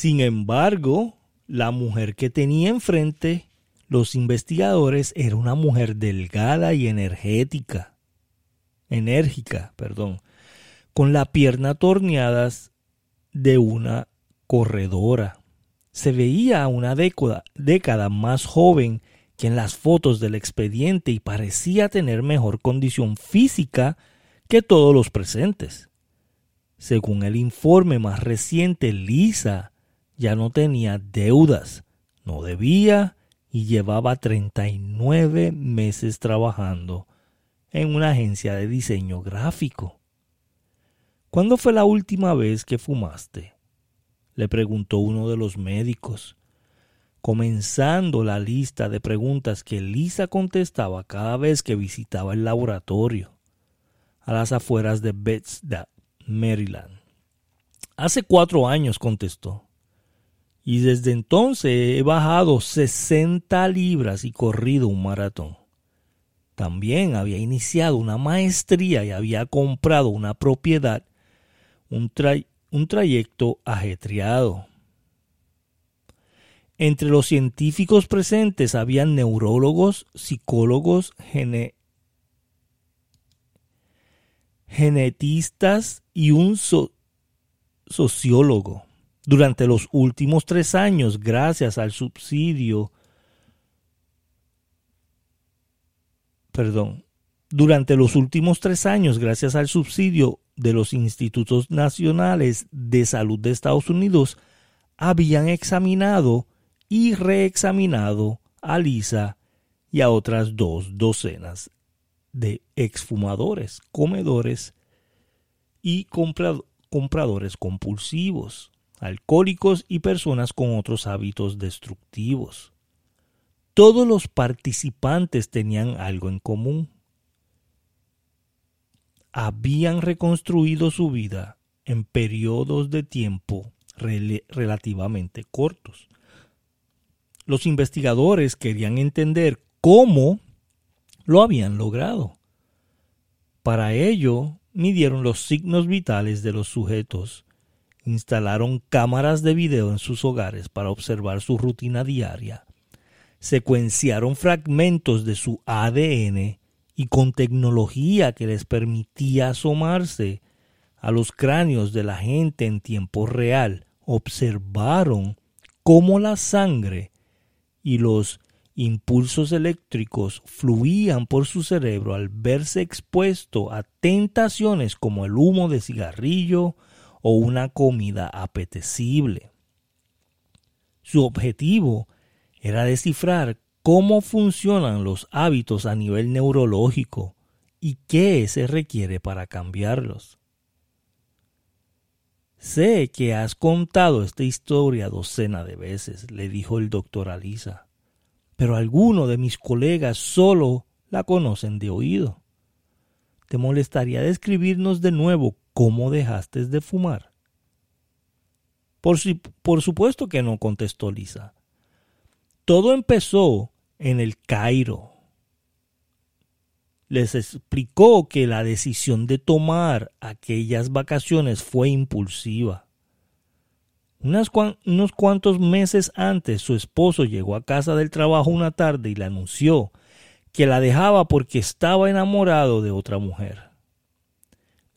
Sin embargo, la mujer que tenía enfrente los investigadores era una mujer delgada y energética, enérgica, perdón, con la pierna torneadas de una corredora. Se veía una década, década más joven que en las fotos del expediente y parecía tener mejor condición física que todos los presentes. Según el informe más reciente, Lisa ya no tenía deudas, no debía y llevaba 39 meses trabajando en una agencia de diseño gráfico. ¿Cuándo fue la última vez que fumaste? le preguntó uno de los médicos, comenzando la lista de preguntas que Lisa contestaba cada vez que visitaba el laboratorio, a las afueras de Bethesda, Maryland. Hace cuatro años, contestó. Y desde entonces he bajado 60 libras y corrido un maratón. También había iniciado una maestría y había comprado una propiedad, un, un trayecto ajetreado. Entre los científicos presentes habían neurólogos, psicólogos, genetistas y un sociólogo. Durante los últimos tres años, gracias al subsidio, perdón, durante los últimos tres años, gracias al subsidio de los institutos nacionales de salud de Estados Unidos, habían examinado y reexaminado a Lisa y a otras dos docenas de exfumadores, comedores y compradores compulsivos alcohólicos y personas con otros hábitos destructivos. Todos los participantes tenían algo en común. Habían reconstruido su vida en periodos de tiempo relativamente cortos. Los investigadores querían entender cómo lo habían logrado. Para ello, midieron los signos vitales de los sujetos instalaron cámaras de video en sus hogares para observar su rutina diaria, secuenciaron fragmentos de su ADN y con tecnología que les permitía asomarse a los cráneos de la gente en tiempo real, observaron cómo la sangre y los impulsos eléctricos fluían por su cerebro al verse expuesto a tentaciones como el humo de cigarrillo, o una comida apetecible. Su objetivo era descifrar cómo funcionan los hábitos a nivel neurológico y qué se requiere para cambiarlos. Sé que has contado esta historia docena de veces, le dijo el doctor Alisa, pero algunos de mis colegas solo la conocen de oído. ¿Te molestaría describirnos de nuevo ¿cómo dejaste de fumar? Por, supuesto que no, contestó Lisa. Todo empezó en el Cairo. Les explicó que la decisión de tomar aquellas vacaciones fue impulsiva. unos cuantos meses antes su esposo llegó a casa del trabajo una tarde y le anunció que la dejaba porque estaba enamorado de otra mujer.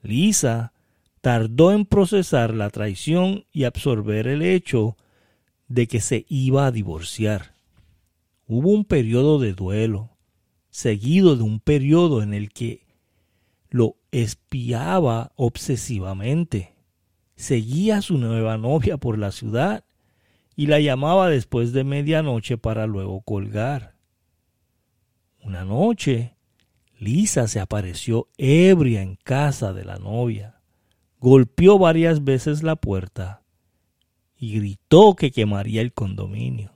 Lisa tardó en procesar la traición y absorber el hecho de que se iba a divorciar. Hubo un periodo de duelo, seguido de un periodo en el que lo espiaba obsesivamente. Seguía a su nueva novia por la ciudad y la llamaba después de medianoche para luego colgar. Una noche, Lisa se apareció ebria en casa de la novia, golpeó varias veces la puerta y gritó que quemaría el condominio.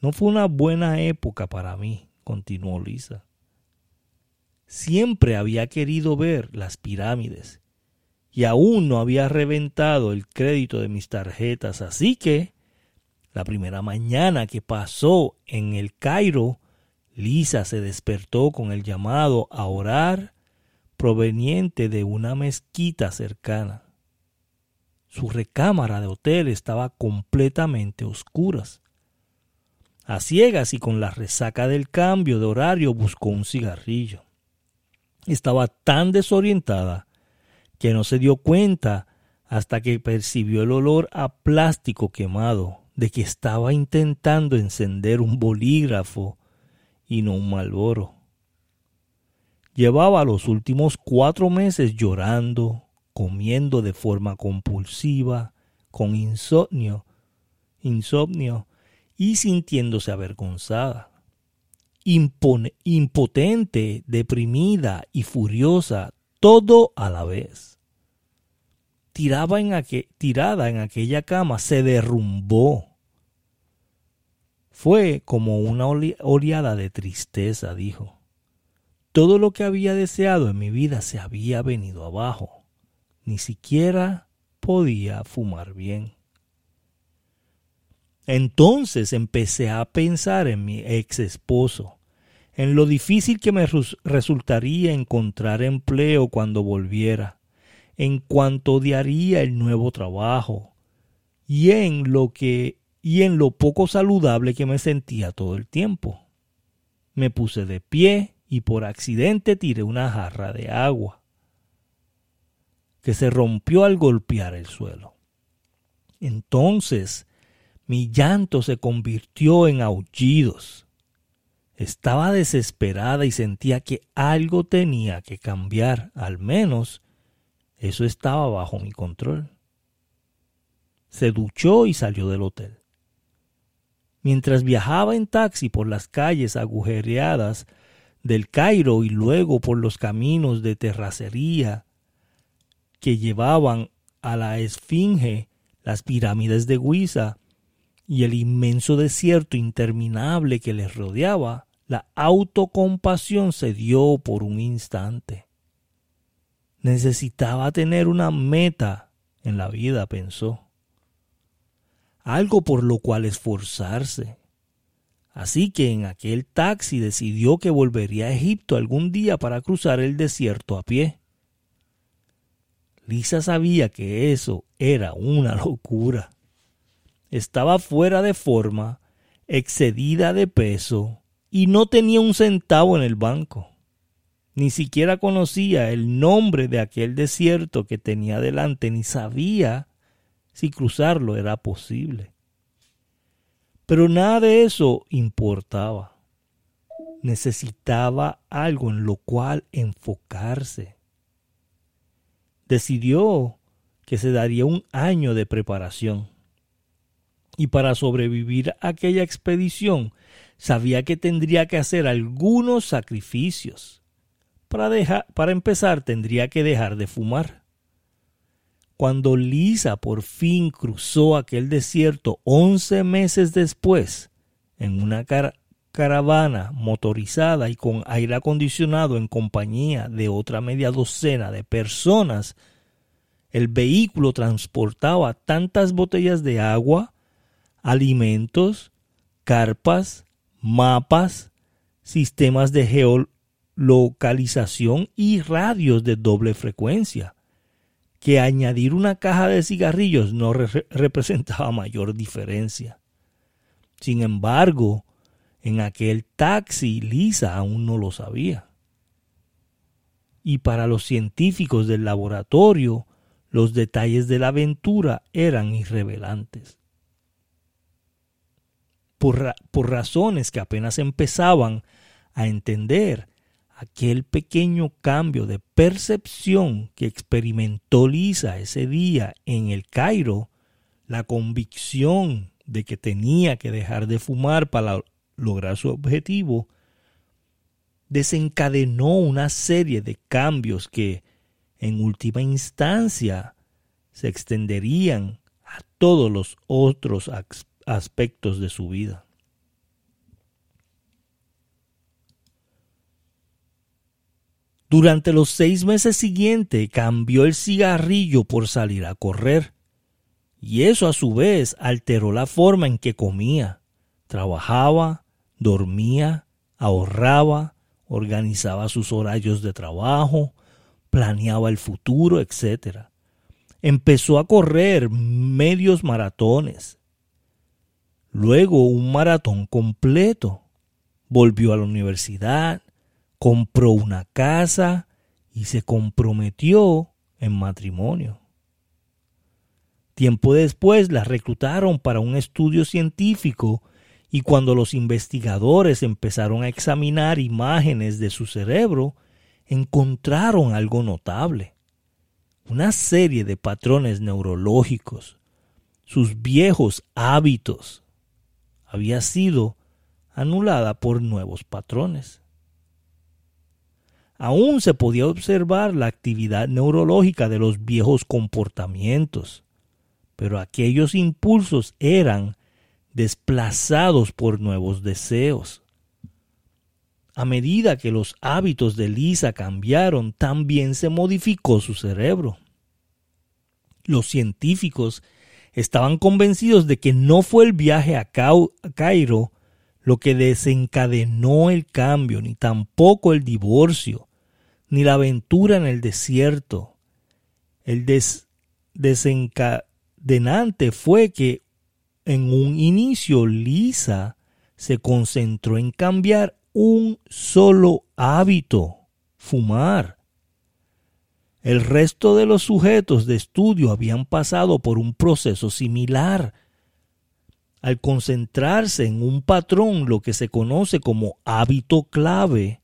No fue una buena época para mí, continuó Lisa. Siempre había querido ver las pirámides y aún no había reventado el crédito de mis tarjetas, así que la primera mañana que pasó en el Cairo Lisa se despertó con el llamado a orar proveniente de una mezquita cercana. Su recámara de hotel estaba completamente oscuras. A ciegas y con la resaca del cambio de horario buscó un cigarrillo. Estaba tan desorientada que no se dio cuenta hasta que percibió el olor a plástico quemado de que estaba intentando encender un bolígrafo y no un malboro. Llevaba los últimos cuatro meses llorando, comiendo de forma compulsiva, con insomnio, insomnio y sintiéndose avergonzada. impotente, deprimida y furiosa, todo a la vez. Tirada en aquella cama, se derrumbó. Fue como una oleada de tristeza, dijo. Todo lo que había deseado en mi vida se había venido abajo ni siquiera podía fumar bien. Entonces empecé a pensar en mi ex esposo, en lo difícil que me resultaría encontrar empleo cuando volviera, en cuanto odiaría el nuevo trabajo, y en lo que y en lo poco saludable que me sentía todo el tiempo. Me puse de pie y por accidente tiré una jarra de agua que se rompió al golpear el suelo. Entonces mi llanto se convirtió en aullidos. Estaba desesperada y sentía que algo tenía que cambiar, al menos eso estaba bajo mi control. Se duchó y salió del hotel. Mientras viajaba en taxi por las calles agujereadas del Cairo y luego por los caminos de terracería que llevaban a la Esfinge, las pirámides de Guiza y el inmenso desierto interminable que les rodeaba, la autocompasión se dio por un instante. Necesitaba tener una meta en la vida, pensó. Algo por lo cual esforzarse. Así que en aquel taxi decidió que volvería a Egipto algún día para cruzar el desierto a pie. Lisa sabía que eso era una locura. Estaba fuera de forma, excedida de peso y no tenía un centavo en el banco. Ni siquiera conocía el nombre de aquel desierto que tenía delante, ni sabía si cruzarlo era posible. Pero nada de eso importaba. Necesitaba algo en lo cual enfocarse decidió que se daría un año de preparación. Y para sobrevivir a aquella expedición, sabía que tendría que hacer algunos sacrificios. Para, para empezar, tendría que dejar de fumar. Cuando Lisa por fin cruzó aquel desierto once meses después, en una caravana motorizada y con aire acondicionado en compañía de otra media docena de personas, el vehículo transportaba tantas botellas de agua, alimentos, carpas, mapas, sistemas de geolocalización y radios de doble frecuencia, que añadir una caja de cigarrillos no representaba mayor diferencia. Sin embargo, en aquel taxi Lisa aún no lo sabía. Y para los científicos del laboratorio, los detalles de la aventura eran irrevelantes. Por, por, razones que apenas empezaban a entender, aquel pequeño cambio de percepción que experimentó Lisa ese día en el Cairo, la convicción de que tenía que dejar de fumar para lograr su objetivo, desencadenó una serie de cambios que, en última instancia, se extenderían a todos los otros aspectos de su vida. Durante los seis meses siguientes cambió el cigarrillo por salir a correr, y eso a su vez alteró la forma en que comía, trabajaba, dormía, ahorraba, organizaba sus horarios de trabajo, planeaba el futuro, etc. Empezó a correr medios maratones. Luego un maratón completo. Volvió a la universidad, compró una casa y se comprometió en matrimonio. Tiempo después la reclutaron para un estudio científico y cuando los investigadores empezaron a examinar imágenes de su cerebro, encontraron algo notable. Una serie de patrones neurológicos. Sus viejos hábitos había sido anulada por nuevos patrones. Aún se podía observar la actividad neurológica de los viejos comportamientos, pero aquellos impulsos eran desplazados por nuevos deseos. A medida que los hábitos de Lisa cambiaron, también se modificó su cerebro. Los científicos estaban convencidos de que no fue el viaje a Cairo lo que desencadenó el cambio, ni tampoco el divorcio, ni la aventura en el desierto. El desencadenante fue que en un inicio Lisa se concentró en cambiar un solo hábito, fumar. El resto de los sujetos de estudio habían pasado por un proceso similar. Al concentrarse en un patrón, lo que se conoce como hábito clave,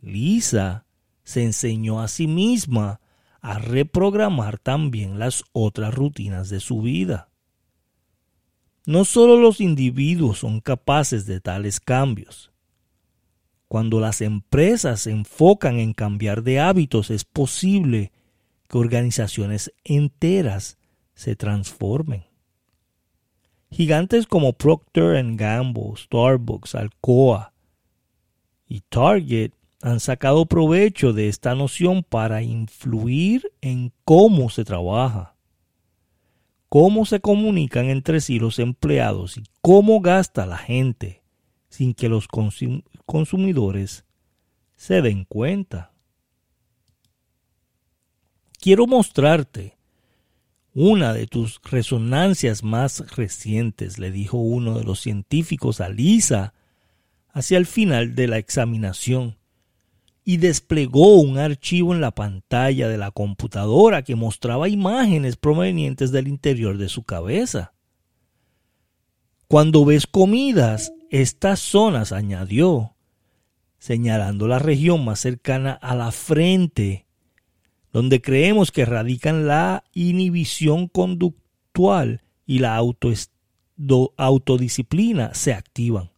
Lisa se enseñó a sí misma a reprogramar también las otras rutinas de su vida. No solo los individuos son capaces de tales cambios. Cuando las empresas se enfocan en cambiar de hábitos es posible que organizaciones enteras se transformen. Gigantes como Procter Gamble, Starbucks, Alcoa y Target han sacado provecho de esta noción para influir en cómo se trabaja, cómo se comunican entre sí los empleados y cómo gasta la gente sin que los consumidores se den cuenta. Quiero mostrarte una de tus resonancias más recientes, le dijo uno de los científicos a Lisa hacia el final de la examinación y desplegó un archivo en la pantalla de la computadora que mostraba imágenes provenientes del interior de su cabeza. Cuando ves comidas, estas zonas, añadió, señalando la región más cercana a la frente, donde creemos que radican la inhibición conductual y la autodisciplina, se activan.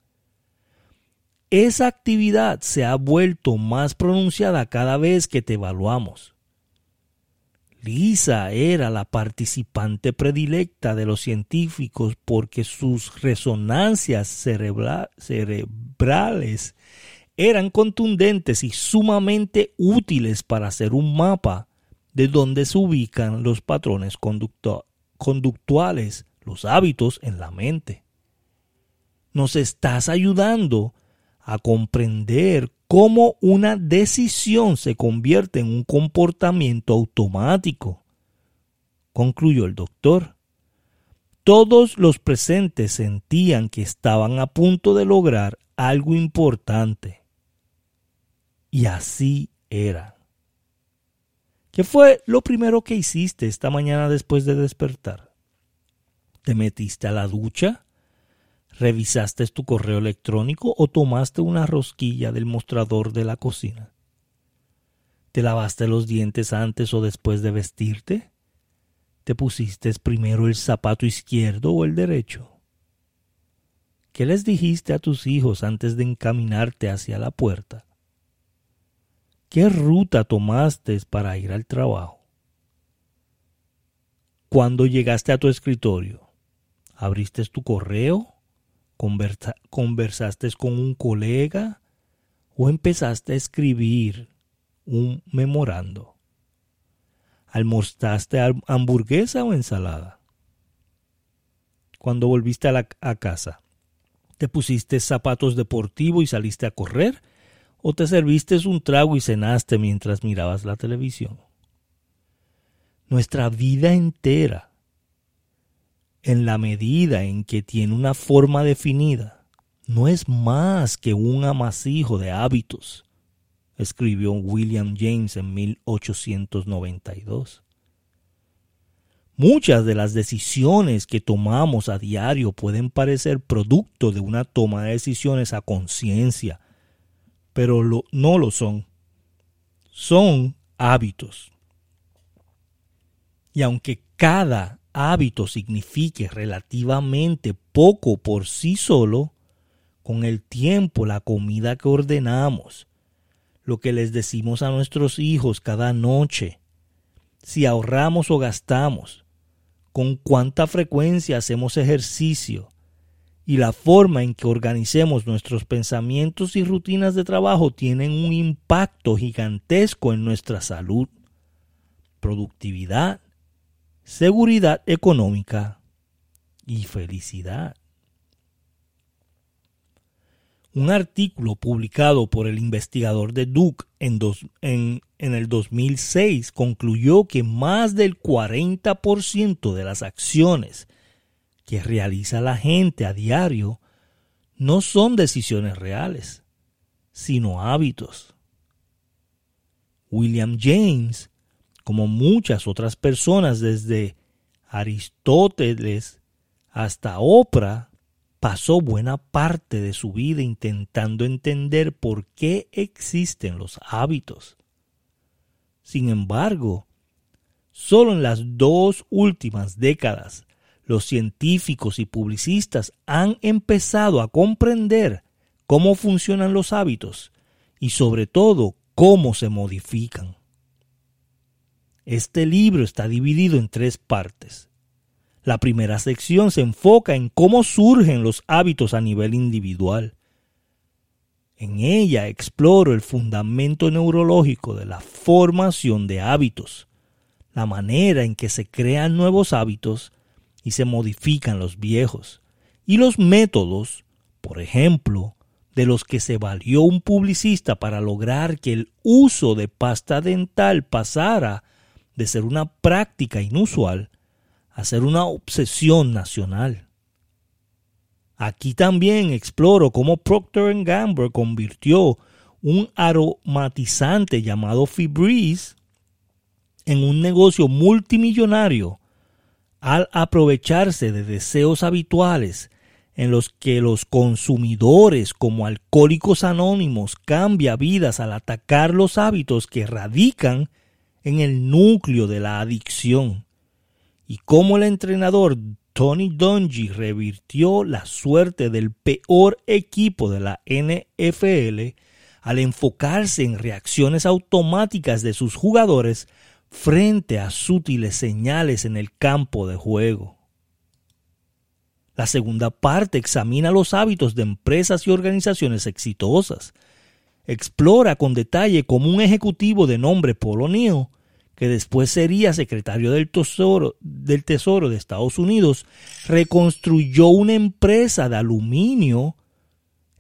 Esa actividad se ha vuelto más pronunciada cada vez que te evaluamos. Lisa era la participante predilecta de los científicos porque sus resonancias cerebrales eran contundentes y sumamente útiles para hacer un mapa de dónde se ubican los patrones conductuales, los hábitos en la mente. Nos estás ayudando a comprender cómo una decisión se convierte en un comportamiento automático, concluyó el doctor. Todos los presentes sentían que estaban a punto de lograr algo importante. Y así era. ¿Qué fue lo primero que hiciste esta mañana después de despertar? ¿Te metiste a la ducha? ¿Revisaste tu correo electrónico o tomaste una rosquilla del mostrador de la cocina? ¿Te lavaste los dientes antes o después de vestirte? ¿Te pusiste primero el zapato izquierdo o el derecho? ¿Qué les dijiste a tus hijos antes de encaminarte hacia la puerta? ¿Qué ruta tomaste para ir al trabajo? Cuando llegaste a tu escritorio, ¿abriste tu correo ¿Conversaste con un colega o empezaste a escribir un memorando? ¿Almorzaste hamburguesa o ensalada? Cuando volviste a, a casa, ¿te pusiste zapatos deportivos y saliste a correr? ¿O te serviste un trago y cenaste mientras mirabas la televisión? nuestra vida entera, en la medida en que tiene una forma definida, no es más que un amasijo de hábitos, escribió William James en 1892. Muchas de las decisiones que tomamos a diario pueden parecer producto de una toma de decisiones a conciencia, pero no lo son. Son hábitos. Y aunque cada hábito signifique relativamente poco por sí solo, con el tiempo la comida que ordenamos, lo que les decimos a nuestros hijos cada noche, si ahorramos o gastamos, con cuánta frecuencia hacemos ejercicio y la forma en que organicemos nuestros pensamientos y rutinas de trabajo tienen un impacto gigantesco en nuestra salud, productividad seguridad económica y felicidad. Un artículo publicado por el investigador de Duke en, en el 2006 concluyó que más del 40% de las acciones que realiza la gente a diario no son decisiones reales, sino hábitos. William James como muchas otras personas desde Aristóteles hasta Oprah, pasó buena parte de su vida intentando entender por qué existen los hábitos. Sin embargo, solo en las dos últimas décadas los científicos y publicistas han empezado a comprender cómo funcionan los hábitos y sobre todo cómo se modifican. Este libro está dividido en tres partes. La primera sección se enfoca en cómo surgen los hábitos a nivel individual. En ella exploro el fundamento neurológico de la formación de hábitos, la manera en que se crean nuevos hábitos y se modifican los viejos, y los métodos, por ejemplo, de los que se valió un publicista para lograr que el uso de pasta dental pasara de ser una práctica inusual a ser una obsesión nacional. Aquí también exploro cómo Procter Gamble convirtió un aromatizante llamado Febreze en un negocio multimillonario al aprovecharse de deseos habituales en los que los consumidores como alcohólicos anónimos cambia vidas al atacar los hábitos que radican en el núcleo de la adicción y cómo el entrenador Tony Dungy revirtió la suerte del peor equipo de la NFL al enfocarse en reacciones automáticas de sus jugadores frente a sutiles señales en el campo de juego. La segunda parte examina los hábitos de empresas y organizaciones exitosas. Explora con detalle cómo un ejecutivo de nombre Polonio que después sería secretario del Tesoro, del Tesoro de Estados Unidos, reconstruyó una empresa de aluminio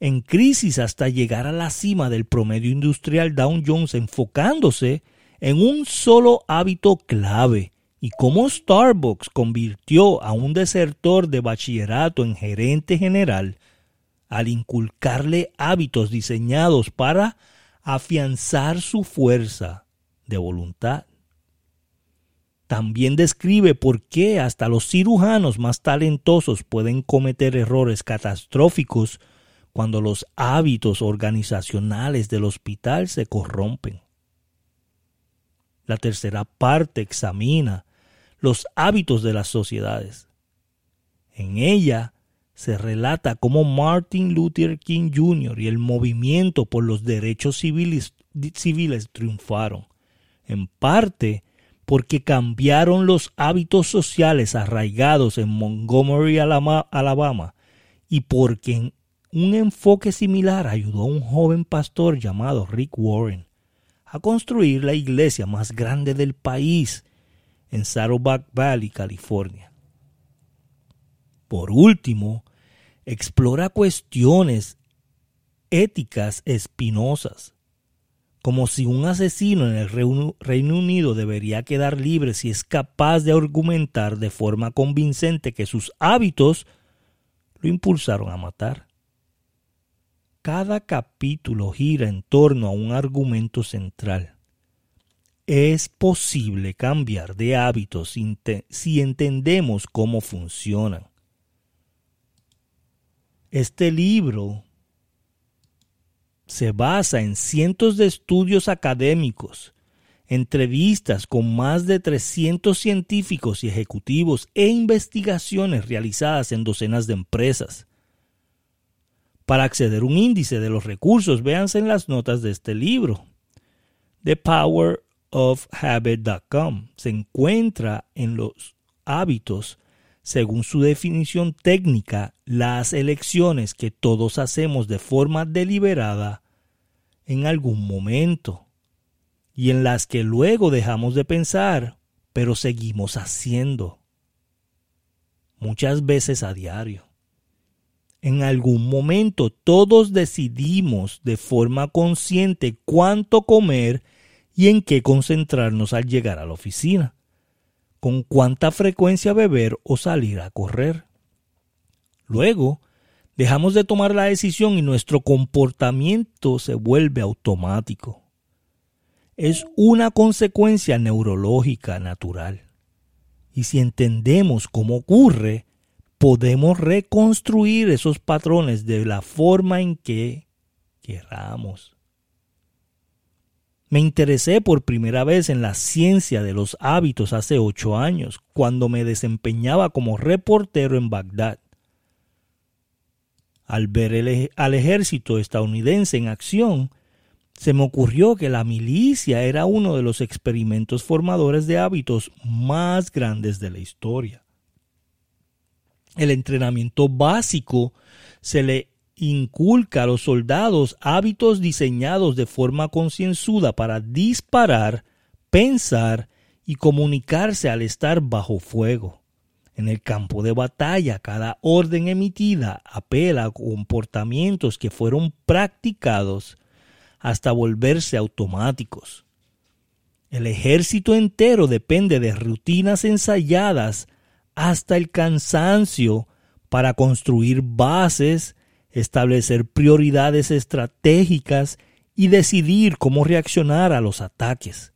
en crisis hasta llegar a la cima del promedio industrial Dow Jones, enfocándose en un solo hábito clave, y cómo Starbucks convirtió a un desertor de bachillerato en gerente general al inculcarle hábitos diseñados para afianzar su fuerza de voluntad. También describe por qué hasta los cirujanos más talentosos pueden cometer errores catastróficos cuando los hábitos organizacionales del hospital se corrompen. La tercera parte examina los hábitos de las sociedades. En ella se relata cómo Martin Luther King Jr. y el movimiento por los derechos civiles, civiles triunfaron, en parte porque cambiaron los hábitos sociales arraigados en Montgomery, Alabama, y porque un enfoque similar ayudó a un joven pastor llamado Rick Warren a construir la iglesia más grande del país en Saddleback Valley, California. Por último, explora cuestiones éticas espinosas como si un asesino en el Reino Unido debería quedar libre si es capaz de argumentar de forma convincente que sus hábitos lo impulsaron a matar. Cada capítulo gira en torno a un argumento central. Es posible cambiar de hábitos si entendemos cómo funcionan. Este libro se basa en cientos de estudios académicos, entrevistas con más de 300 científicos y ejecutivos e investigaciones realizadas en docenas de empresas. Para acceder a un índice de los recursos, véanse en las notas de este libro. ThePowerOfHabit.com se encuentra en los hábitos, según su definición técnica, las elecciones que todos hacemos de forma deliberada en algún momento y en las que luego dejamos de pensar, pero seguimos haciendo. Muchas veces a diario. En algún momento todos decidimos de forma consciente cuánto comer y en qué concentrarnos al llegar a la oficina, con cuánta frecuencia beber o salir a correr. Luego, dejamos de tomar la decisión y nuestro comportamiento se vuelve automático. Es una consecuencia neurológica natural. Y si entendemos cómo ocurre, podemos reconstruir esos patrones de la forma en que queramos. Me interesé por primera vez en la ciencia de los hábitos hace ocho años, cuando me desempeñaba como reportero en Bagdad. Al ver al ejército estadounidense en acción, se me ocurrió que la milicia era uno de los experimentos formadores de hábitos más grandes de la historia el entrenamiento básico se le inculca a los soldados hábitos diseñados de forma concienzuda para disparar, pensar y comunicarse al estar bajo fuego. En el campo de batalla, cada orden emitida apela a comportamientos que fueron practicados hasta volverse automáticos. El ejército entero depende de rutinas ensayadas hasta el cansancio para construir bases, establecer prioridades estratégicas y decidir cómo reaccionar a los ataques.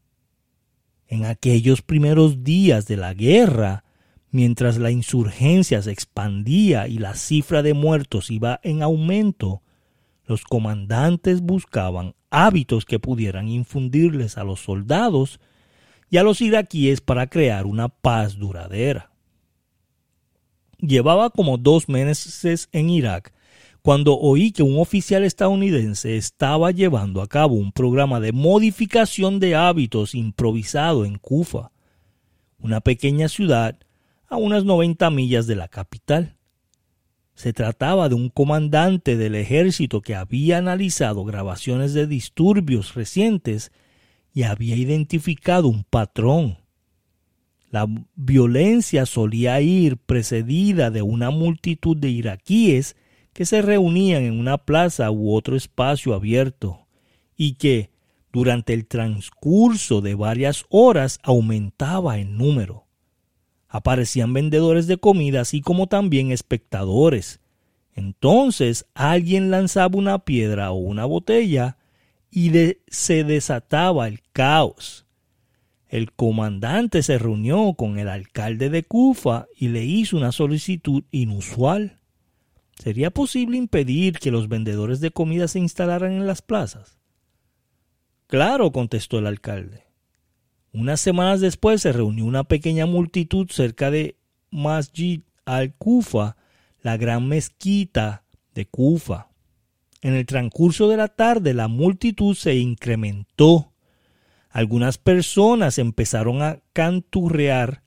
En aquellos primeros días de la guerra, mientras la insurgencia se expandía y la cifra de muertos iba en aumento, los comandantes buscaban hábitos que pudieran infundirles a los soldados y a los iraquíes para crear una paz duradera. Llevaba como dos meses en Irak cuando oí que un oficial estadounidense estaba llevando a cabo un programa de modificación de hábitos improvisado en Kufa, una pequeña ciudad a unas 90 millas de la capital. Se trataba de un comandante del ejército que había analizado grabaciones de disturbios recientes y había identificado un patrón la violencia solía ir precedida de una multitud de iraquíes que se reunían en una plaza u otro espacio abierto y que, durante el transcurso de varias horas, aumentaba en número. Aparecían vendedores de comida así como también espectadores. Entonces alguien lanzaba una piedra o una botella y se desataba el caos el comandante se reunió con el alcalde de Kufa y le hizo una solicitud inusual. ¿Sería posible impedir que los vendedores de comida se instalaran en las plazas? Claro, contestó el alcalde. Unas semanas después se reunió una pequeña multitud cerca de Masjid al-Kufa, la gran mezquita de Kufa. En el transcurso de la tarde la multitud se incrementó algunas personas empezaron a canturrear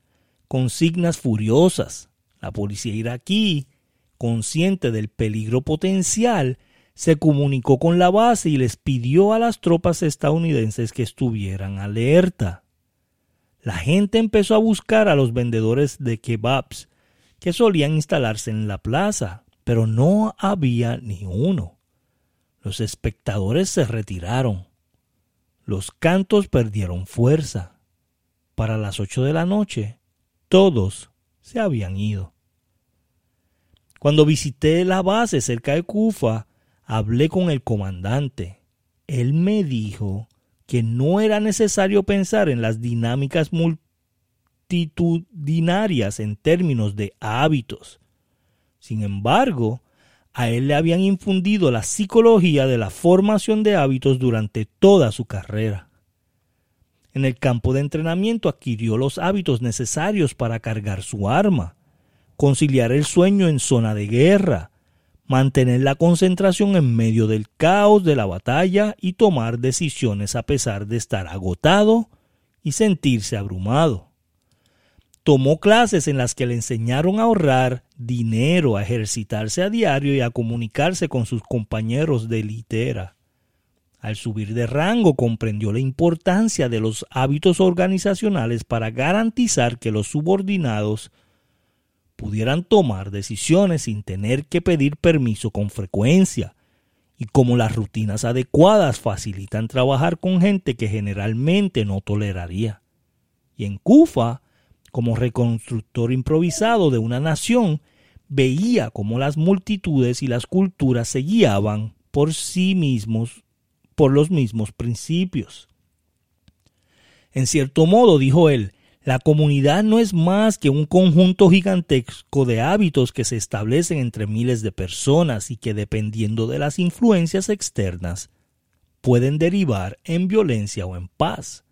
consignas furiosas. La policía iraquí, consciente del peligro potencial, se comunicó con la base y les pidió a las tropas estadounidenses que estuvieran alerta. La gente empezó a buscar a los vendedores de kebabs que solían instalarse en la plaza, pero no había ni uno. Los espectadores se retiraron. los cantos perdieron fuerza. Para las ocho de la noche, todos se habían ido. Cuando visité la base cerca de Kufa, hablé con el comandante. Él me dijo que no era necesario pensar en las dinámicas multitudinarias en términos de hábitos. Sin embargo, a él le habían infundido la psicología de la formación de hábitos durante toda su carrera. En el campo de entrenamiento adquirió los hábitos necesarios para cargar su arma, conciliar el sueño en zona de guerra, mantener la concentración en medio del caos de la batalla y tomar decisiones a pesar de estar agotado y sentirse abrumado. Tomó clases en las que le enseñaron a ahorrar dinero, a ejercitarse a diario y a comunicarse con sus compañeros de litera. Al subir de rango comprendió la importancia de los hábitos organizacionales para garantizar que los subordinados pudieran tomar decisiones sin tener que pedir permiso con frecuencia, y como las rutinas adecuadas facilitan trabajar con gente que generalmente no toleraría. Y en Kufa como reconstructor improvisado de una nación, veía cómo las multitudes y las culturas se guiaban por sí mismos, por los mismos principios. En cierto modo, dijo él, la comunidad no es más que un conjunto gigantesco de hábitos que se establecen entre miles de personas y que dependiendo de las influencias externas pueden derivar en violencia o en paz.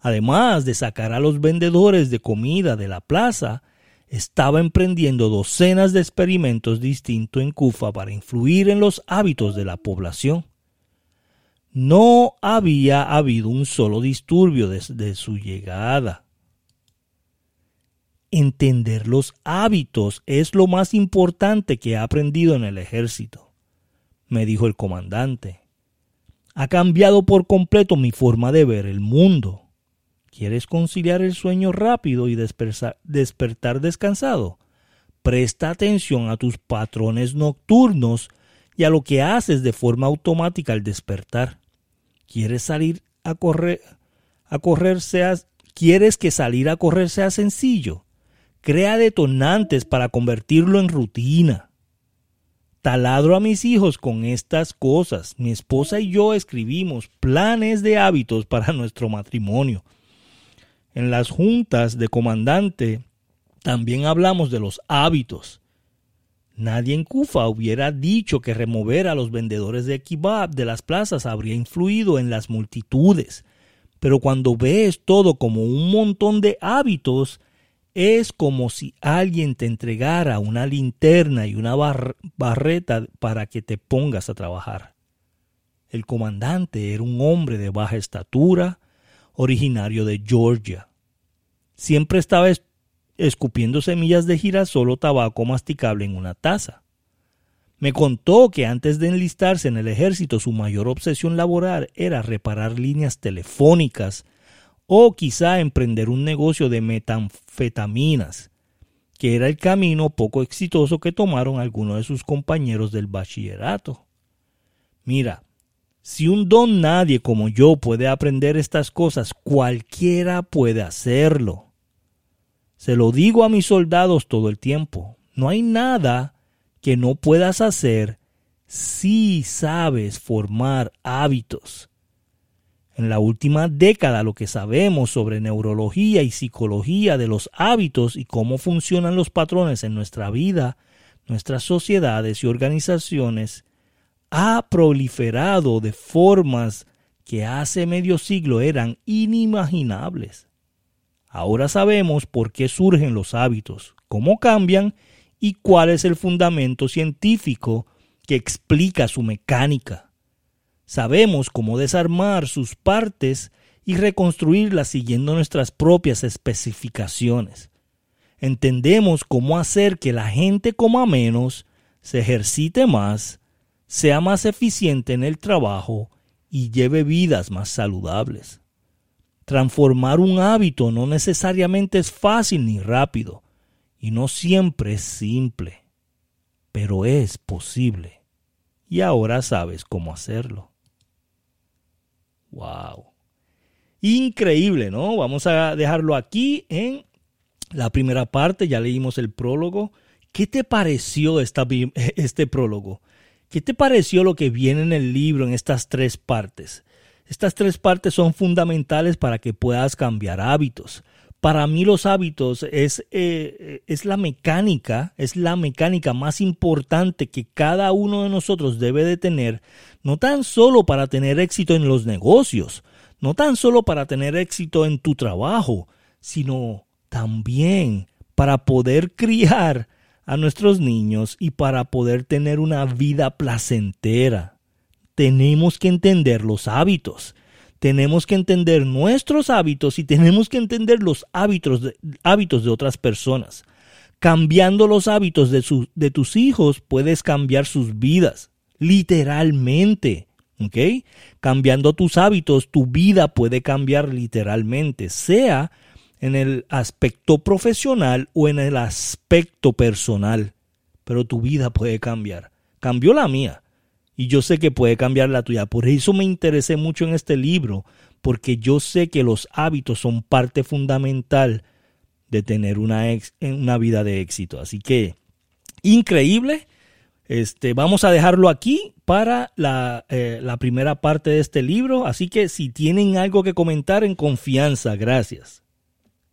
Además de sacar a los vendedores de comida de la plaza, estaba emprendiendo docenas de experimentos distintos en Kufa para influir en los hábitos de la población. No había habido un solo disturbio desde su llegada. Entender los hábitos es lo más importante que he aprendido en el ejército, me dijo el comandante. Ha cambiado por completo mi forma de ver el mundo. ¿Quieres conciliar el sueño rápido y despertar descansado? Presta atención a tus patrones nocturnos y a lo que haces de forma automática al despertar. ¿Quieres salir a correr a correr quieres que salir a correr sea sencillo? Crea detonantes para convertirlo en rutina. Taladro a mis hijos con estas cosas. Mi esposa y yo escribimos planes de hábitos para nuestro matrimonio. En las juntas de comandante también hablamos de los hábitos. Nadie en Kufa hubiera dicho que remover a los vendedores de kebab de las plazas habría influido en las multitudes. Pero cuando ves todo como un montón de hábitos, es como si alguien te entregara una linterna y una barreta para que te pongas a trabajar. El comandante era un hombre de baja estatura, originario de Georgia. Siempre estaba escupiendo semillas de girasol o tabaco masticable en una taza. Me contó que antes de enlistarse en el ejército su mayor obsesión laboral era reparar líneas telefónicas o quizá emprender un negocio de metanfetaminas, que era el camino poco exitoso que tomaron algunos de sus compañeros del bachillerato. Mira, si un don nadie como yo puede aprender estas cosas, cualquiera puede hacerlo. Se lo digo a mis soldados todo el tiempo. No hay nada que no puedas hacer si sabes formar hábitos. En la última década lo que sabemos sobre neurología y psicología de los hábitos y cómo funcionan los patrones en nuestra vida, nuestras sociedades y organizaciones ha proliferado de formas que hace medio siglo eran inimaginables. Ahora sabemos por qué surgen los hábitos, cómo cambian y cuál es el fundamento científico que explica su mecánica. Sabemos cómo desarmar sus partes y reconstruirlas siguiendo nuestras propias especificaciones. Entendemos cómo hacer que la gente coma menos, se ejercite más, sea más eficiente en el trabajo y lleve vidas más saludables. Transformar un hábito no necesariamente es fácil ni rápido, y no siempre es simple, pero es posible, y ahora sabes cómo hacerlo. Wow. Increíble, ¿no? Vamos a dejarlo aquí en la primera parte, ya leímos el prólogo. ¿Qué te pareció esta, este prólogo? ¿Qué te pareció lo que viene en el libro en estas tres partes? Estas tres partes son fundamentales para que puedas cambiar hábitos. Para mí los hábitos es, eh, es la mecánica, es la mecánica más importante que cada uno de nosotros debe de tener, no tan solo para tener éxito en los negocios, no tan solo para tener éxito en tu trabajo, sino también para poder criar a nuestros niños y para poder tener una vida placentera. Tenemos que entender los hábitos. Tenemos que entender nuestros hábitos y tenemos que entender los hábitos de, hábitos de otras personas. Cambiando los hábitos de, de tus hijos puedes cambiar sus vidas, literalmente. ¿Ok? Cambiando tus hábitos, tu vida puede cambiar literalmente, sea en el aspecto profesional o en el aspecto personal. Pero tu vida puede cambiar. Cambió la mía. Y yo sé que puede cambiar la tuya. Por eso me interesé mucho en este libro, porque yo sé que los hábitos son parte fundamental de tener una, una vida de éxito. Así que, increíble. Este, vamos a dejarlo aquí para la, eh, la primera parte de este libro. Así que si tienen algo que comentar en confianza, gracias.